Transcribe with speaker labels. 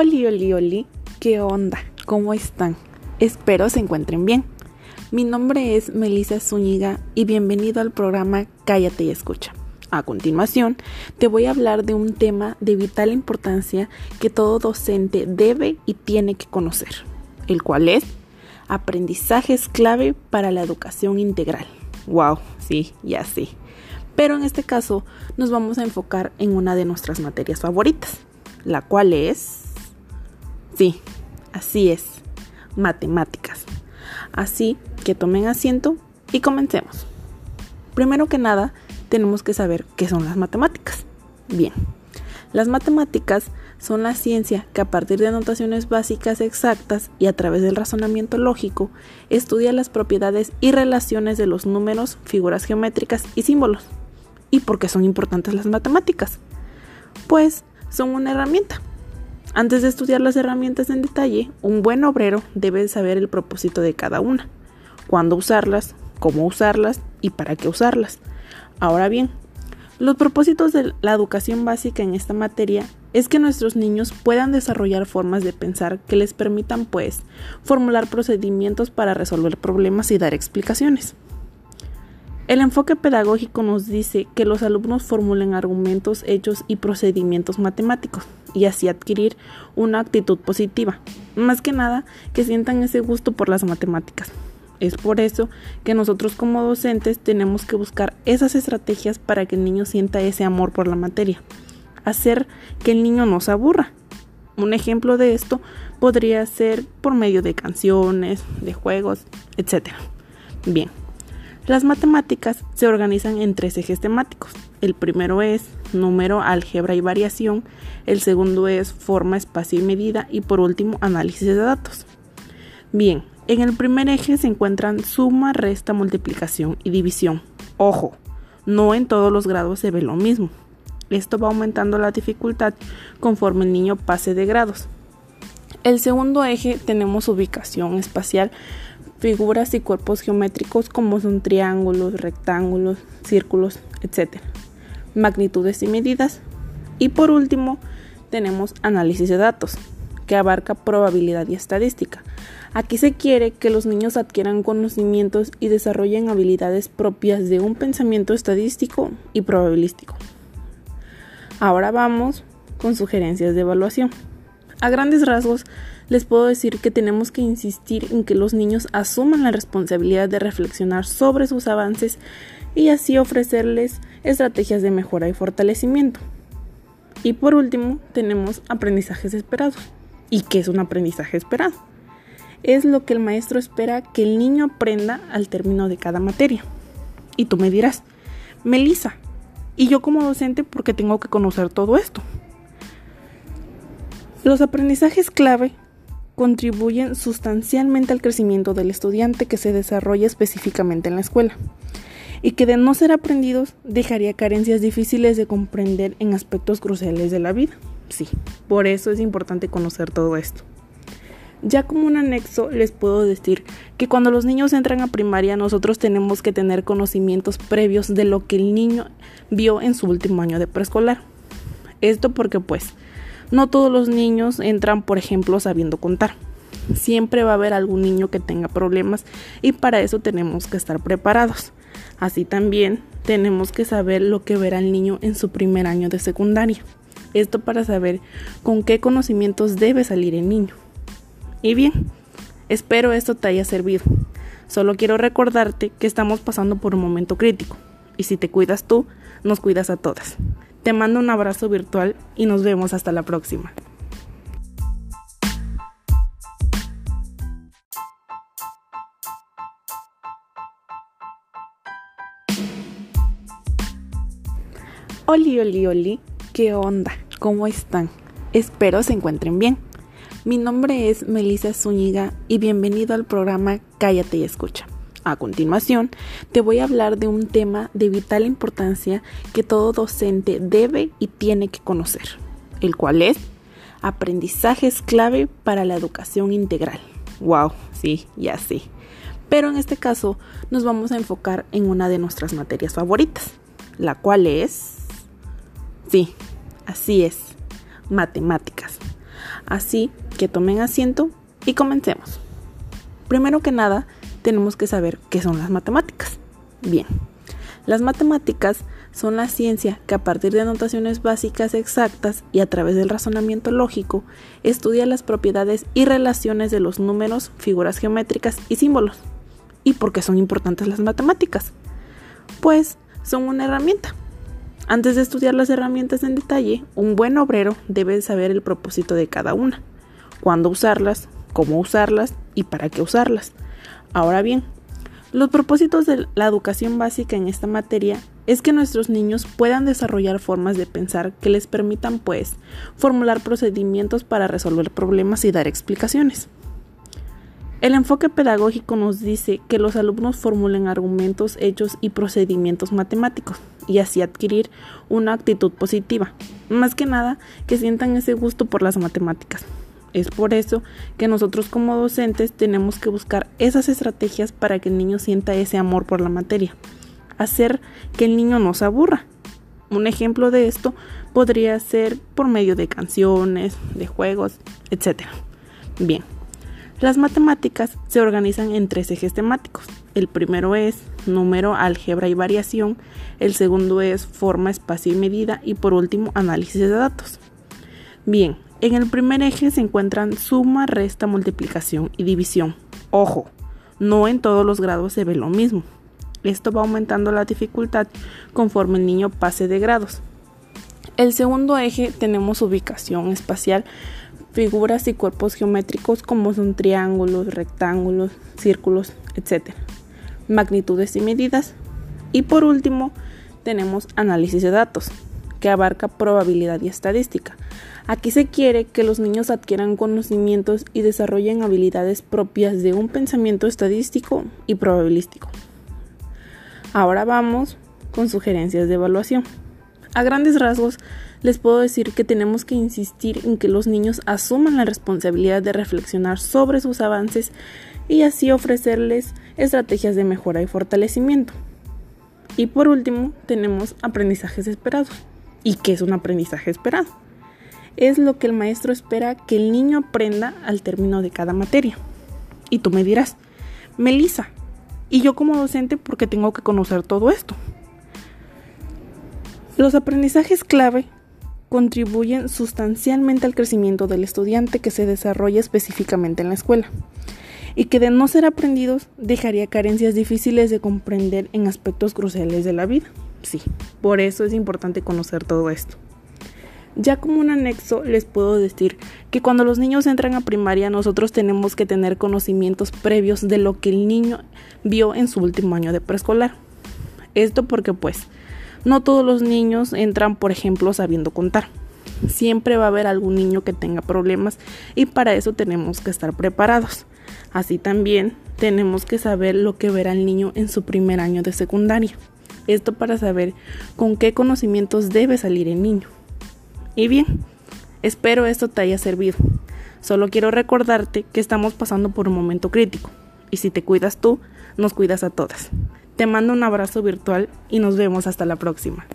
Speaker 1: Oli, oli, oli, ¿qué onda? ¿Cómo están? Espero se encuentren bien. Mi nombre es Melissa Zúñiga y bienvenido al programa Cállate y Escucha. A continuación, te voy a hablar de un tema de vital importancia que todo docente debe y tiene que conocer, el cual es aprendizajes clave para la educación integral. Wow, sí, ya sí. Pero en este caso nos vamos a enfocar en una de nuestras materias favoritas, la cual es Sí, así es, matemáticas. Así que tomen asiento y comencemos. Primero que nada, tenemos que saber qué son las matemáticas. Bien, las matemáticas son la ciencia que a partir de notaciones básicas exactas y a través del razonamiento lógico estudia las propiedades y relaciones de los números, figuras geométricas y símbolos. ¿Y por qué son importantes las matemáticas? Pues son una herramienta antes de estudiar las herramientas en detalle, un buen obrero debe saber el propósito de cada una, cuándo usarlas, cómo usarlas y para qué usarlas. Ahora bien, los propósitos de la educación básica en esta materia es que nuestros niños puedan desarrollar formas de pensar que les permitan, pues, formular procedimientos para resolver problemas y dar explicaciones. El enfoque pedagógico nos dice que los alumnos formulen argumentos, hechos y procedimientos matemáticos y así adquirir una actitud positiva. Más que nada, que sientan ese gusto por las matemáticas. Es por eso que nosotros como docentes tenemos que buscar esas estrategias para que el niño sienta ese amor por la materia. Hacer que el niño no se aburra. Un ejemplo de esto podría ser por medio de canciones, de juegos, etc. Bien. Las matemáticas se organizan en tres ejes temáticos. El primero es número, álgebra y variación. El segundo es forma, espacio y medida. Y por último, análisis de datos. Bien, en el primer eje se encuentran suma, resta, multiplicación y división. Ojo, no en todos los grados se ve lo mismo. Esto va aumentando la dificultad conforme el niño pase de grados. El segundo eje tenemos ubicación espacial figuras y cuerpos geométricos como son triángulos, rectángulos, círculos, etc. Magnitudes y medidas. Y por último, tenemos análisis de datos, que abarca probabilidad y estadística. Aquí se quiere que los niños adquieran conocimientos y desarrollen habilidades propias de un pensamiento estadístico y probabilístico. Ahora vamos con sugerencias de evaluación. A grandes rasgos, les puedo decir que tenemos que insistir en que los niños asuman la responsabilidad de reflexionar sobre sus avances y así ofrecerles estrategias de mejora y fortalecimiento. Y por último, tenemos aprendizajes esperados. ¿Y qué es un aprendizaje esperado? Es lo que el maestro espera que el niño aprenda al término de cada materia. Y tú me dirás, Melissa, ¿y yo como docente por qué tengo que conocer todo esto? Los aprendizajes clave contribuyen sustancialmente al crecimiento del estudiante que se desarrolla específicamente en la escuela y que de no ser aprendidos dejaría carencias difíciles de comprender en aspectos cruciales de la vida. Sí, por eso es importante conocer todo esto. Ya como un anexo les puedo decir que cuando los niños entran a primaria nosotros tenemos que tener conocimientos previos de lo que el niño vio en su último año de preescolar. Esto porque pues no todos los niños entran, por ejemplo, sabiendo contar. Siempre va a haber algún niño que tenga problemas y para eso tenemos que estar preparados. Así también tenemos que saber lo que verá el niño en su primer año de secundaria. Esto para saber con qué conocimientos debe salir el niño. Y bien, espero esto te haya servido. Solo quiero recordarte que estamos pasando por un momento crítico. Y si te cuidas tú, nos cuidas a todas. Te mando un abrazo virtual y nos vemos hasta la próxima. Oli, oli, oli, ¿qué onda? ¿Cómo están? Espero se encuentren bien. Mi nombre es Melissa Zúñiga y bienvenido al programa Cállate y Escucha. A continuación, te voy a hablar de un tema de vital importancia que todo docente debe y tiene que conocer, el cual es aprendizajes clave para la educación integral. Wow, sí, ya sí. Pero en este caso nos vamos a enfocar en una de nuestras materias favoritas, la cual es... Sí, así es, matemáticas. Así que tomen asiento y comencemos. Primero que nada, tenemos que saber qué son las matemáticas. Bien, las matemáticas son la ciencia que a partir de notaciones básicas exactas y a través del razonamiento lógico estudia las propiedades y relaciones de los números, figuras geométricas y símbolos. ¿Y por qué son importantes las matemáticas? Pues son una herramienta. Antes de estudiar las herramientas en detalle, un buen obrero debe saber el propósito de cada una, cuándo usarlas, cómo usarlas y para qué usarlas. Ahora bien, los propósitos de la educación básica en esta materia es que nuestros niños puedan desarrollar formas de pensar que les permitan, pues, formular procedimientos para resolver problemas y dar explicaciones. El enfoque pedagógico nos dice que los alumnos formulen argumentos, hechos y procedimientos matemáticos y así adquirir una actitud positiva, más que nada que sientan ese gusto por las matemáticas. Es por eso que nosotros como docentes tenemos que buscar esas estrategias para que el niño sienta ese amor por la materia, hacer que el niño no se aburra. Un ejemplo de esto podría ser por medio de canciones, de juegos, etc. Bien, las matemáticas se organizan en tres ejes temáticos. El primero es número, álgebra y variación, el segundo es forma, espacio y medida y por último análisis de datos. Bien, en el primer eje se encuentran suma, resta, multiplicación y división. Ojo, no en todos los grados se ve lo mismo. Esto va aumentando la dificultad conforme el niño pase de grados. El segundo eje tenemos ubicación espacial, figuras y cuerpos geométricos como son triángulos, rectángulos, círculos, etc. Magnitudes y medidas. Y por último tenemos análisis de datos, que abarca probabilidad y estadística. Aquí se quiere que los niños adquieran conocimientos y desarrollen habilidades propias de un pensamiento estadístico y probabilístico. Ahora vamos con sugerencias de evaluación. A grandes rasgos, les puedo decir que tenemos que insistir en que los niños asuman la responsabilidad de reflexionar sobre sus avances y así ofrecerles estrategias de mejora y fortalecimiento. Y por último, tenemos aprendizajes esperados. ¿Y qué es un aprendizaje esperado? es lo que el maestro espera que el niño aprenda al término de cada materia. Y tú me dirás, Melissa, ¿y yo como docente por qué tengo que conocer todo esto? Los aprendizajes clave contribuyen sustancialmente al crecimiento del estudiante que se desarrolla específicamente en la escuela y que de no ser aprendidos dejaría carencias difíciles de comprender en aspectos cruciales de la vida. Sí, por eso es importante conocer todo esto. Ya como un anexo les puedo decir que cuando los niños entran a primaria nosotros tenemos que tener conocimientos previos de lo que el niño vio en su último año de preescolar. Esto porque pues no todos los niños entran por ejemplo sabiendo contar. Siempre va a haber algún niño que tenga problemas y para eso tenemos que estar preparados. Así también tenemos que saber lo que verá el niño en su primer año de secundaria. Esto para saber con qué conocimientos debe salir el niño. Y bien, espero esto te haya servido. Solo quiero recordarte que estamos pasando por un momento crítico. Y si te cuidas tú, nos cuidas a todas. Te mando un abrazo virtual y nos vemos hasta la próxima.